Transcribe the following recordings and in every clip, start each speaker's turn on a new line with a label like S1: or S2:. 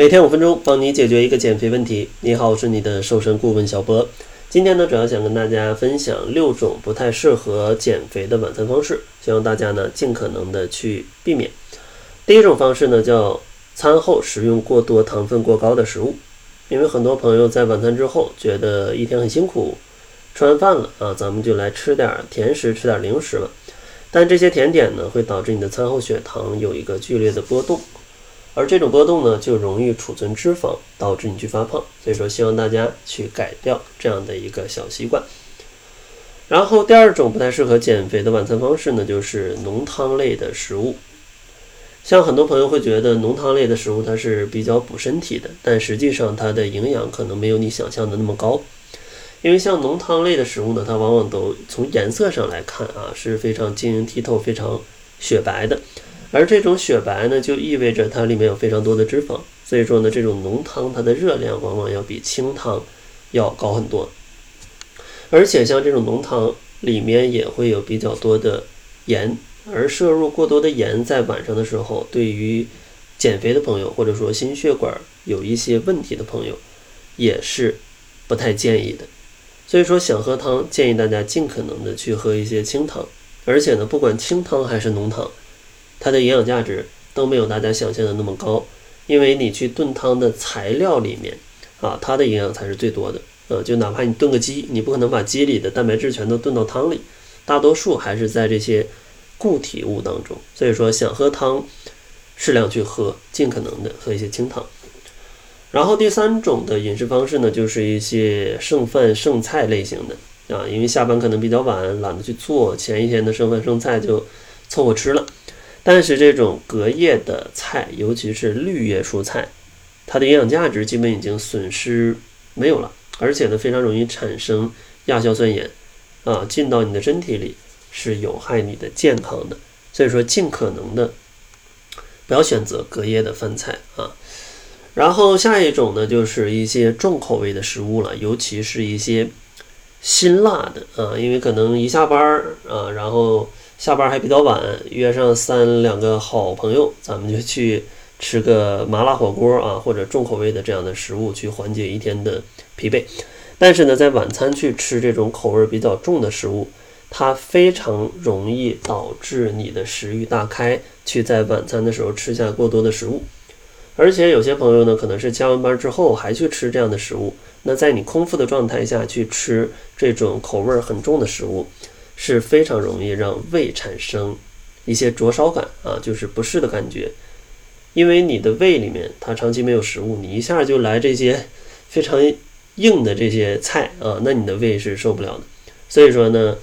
S1: 每天五分钟，帮你解决一个减肥问题。你好，我是你的瘦身顾问小波。今天呢，主要想跟大家分享六种不太适合减肥的晚餐方式，希望大家呢尽可能的去避免。第一种方式呢，叫餐后食用过多糖分过高的食物。因为很多朋友在晚餐之后觉得一天很辛苦，吃完饭了啊，咱们就来吃点甜食，吃点零食了。但这些甜点呢，会导致你的餐后血糖有一个剧烈的波动。而这种波动呢，就容易储存脂肪，导致你去发胖。所以说，希望大家去改掉这样的一个小习惯。然后第二种不太适合减肥的晚餐方式呢，就是浓汤类的食物。像很多朋友会觉得浓汤类的食物它是比较补身体的，但实际上它的营养可能没有你想象的那么高。因为像浓汤类的食物呢，它往往都从颜色上来看啊是非常晶莹剔透、非常雪白的。而这种雪白呢，就意味着它里面有非常多的脂肪，所以说呢，这种浓汤它的热量往往要比清汤要高很多。而且像这种浓汤里面也会有比较多的盐，而摄入过多的盐在晚上的时候，对于减肥的朋友或者说心血管有一些问题的朋友，也是不太建议的。所以说想喝汤，建议大家尽可能的去喝一些清汤，而且呢，不管清汤还是浓汤。它的营养价值都没有大家想象的那么高，因为你去炖汤的材料里面啊，它的营养才是最多的。呃，就哪怕你炖个鸡，你不可能把鸡里的蛋白质全都炖到汤里，大多数还是在这些固体物当中。所以说，想喝汤，适量去喝，尽可能的喝一些清汤。然后第三种的饮食方式呢，就是一些剩饭剩菜类型的啊，因为下班可能比较晚，懒得去做，前一天的剩饭剩菜就凑合吃了。但是这种隔夜的菜，尤其是绿叶蔬菜，它的营养价值基本已经损失没有了，而且呢，非常容易产生亚硝酸盐，啊，进到你的身体里是有害你的健康的。所以说，尽可能的不要选择隔夜的饭菜啊。然后下一种呢，就是一些重口味的食物了，尤其是一些辛辣的啊，因为可能一下班儿啊，然后。下班还比较晚，约上三两个好朋友，咱们就去吃个麻辣火锅啊，或者重口味的这样的食物，去缓解一天的疲惫。但是呢，在晚餐去吃这种口味比较重的食物，它非常容易导致你的食欲大开，去在晚餐的时候吃下过多的食物。而且有些朋友呢，可能是加完班之后还去吃这样的食物，那在你空腹的状态下去吃这种口味很重的食物。是非常容易让胃产生一些灼烧感啊，就是不适的感觉，因为你的胃里面它长期没有食物，你一下就来这些非常硬的这些菜啊，那你的胃是受不了的。所以说呢，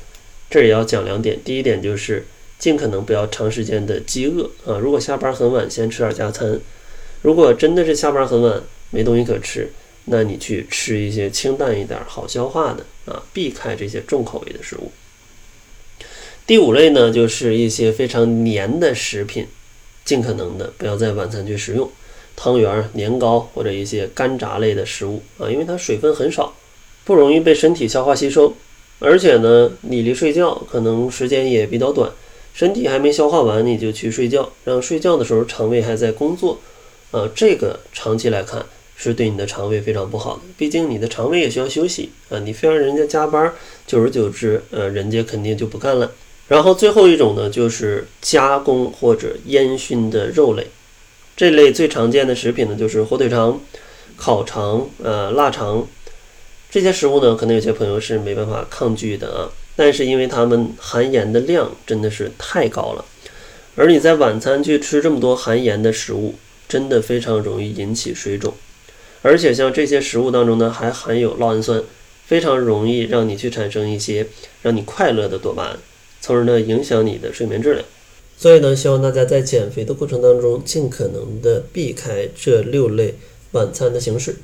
S1: 这也要讲两点，第一点就是尽可能不要长时间的饥饿啊，如果下班很晚，先吃点加餐；如果真的是下班很晚没东西可吃，那你去吃一些清淡一点、好消化的啊，避开这些重口味的食物。第五类呢，就是一些非常黏的食品，尽可能的不要在晚餐去食用，汤圆、年糕或者一些干炸类的食物啊，因为它水分很少，不容易被身体消化吸收，而且呢，你离睡觉可能时间也比较短，身体还没消化完你就去睡觉，让睡觉的时候肠胃还在工作，啊，这个长期来看是对你的肠胃非常不好的，毕竟你的肠胃也需要休息啊，你非让人家加班，久而久之，呃，人家肯定就不干了。然后最后一种呢，就是加工或者烟熏的肉类，这类最常见的食品呢，就是火腿肠、烤肠、呃腊肠这些食物呢，可能有些朋友是没办法抗拒的啊。但是因为它们含盐的量真的是太高了，而你在晚餐去吃这么多含盐的食物，真的非常容易引起水肿。而且像这些食物当中呢，还含有酪氨酸，非常容易让你去产生一些让你快乐的多巴胺。从而呢影响你的睡眠质量，所以呢希望大家在减肥的过程当中尽可能的避开这六类晚餐的形式。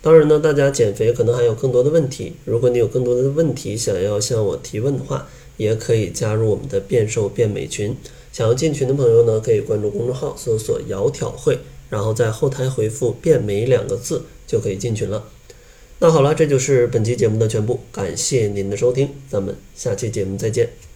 S1: 当然呢，大家减肥可能还有更多的问题，如果你有更多的问题想要向我提问的话，也可以加入我们的变瘦变美群。想要进群的朋友呢，可以关注公众号搜索“窈窕会”，然后在后台回复“变美”两个字就可以进群了。那好了，这就是本期节目的全部，感谢您的收听，咱们下期节目再见。